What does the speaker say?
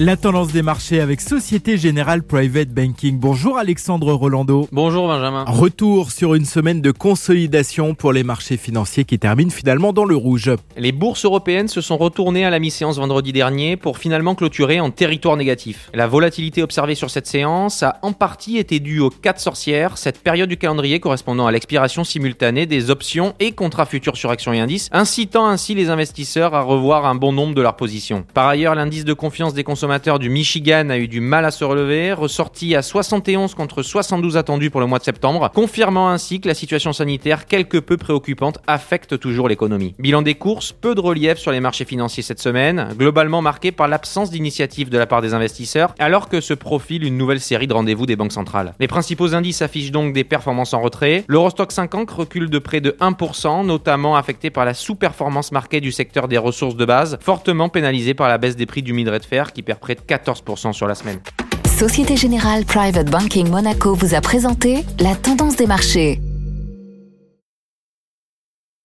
La tendance des marchés avec Société Générale Private Banking. Bonjour Alexandre Rolando. Bonjour Benjamin. Retour sur une semaine de consolidation pour les marchés financiers qui terminent finalement dans le rouge. Les bourses européennes se sont retournées à la mi-séance vendredi dernier pour finalement clôturer en territoire négatif. La volatilité observée sur cette séance a en partie été due aux 4 sorcières, cette période du calendrier correspondant à l'expiration simultanée des options et contrats futurs sur actions et indices, incitant ainsi les investisseurs à revoir un bon nombre de leurs positions. Par ailleurs, l'indice de confiance des consommateurs du Michigan a eu du mal à se relever, ressorti à 71 contre 72 attendus pour le mois de septembre, confirmant ainsi que la situation sanitaire quelque peu préoccupante affecte toujours l'économie. Bilan des courses, peu de relief sur les marchés financiers cette semaine, globalement marqué par l'absence d'initiative de la part des investisseurs, alors que se profile une nouvelle série de rendez-vous des banques centrales. Les principaux indices affichent donc des performances en retrait. L'Eurostock 50 recule de près de 1%, notamment affecté par la sous-performance marquée du secteur des ressources de base, fortement pénalisé par la baisse des prix du minerai de fer qui perd près de 14% sur la semaine. Société Générale Private Banking Monaco vous a présenté la tendance des marchés.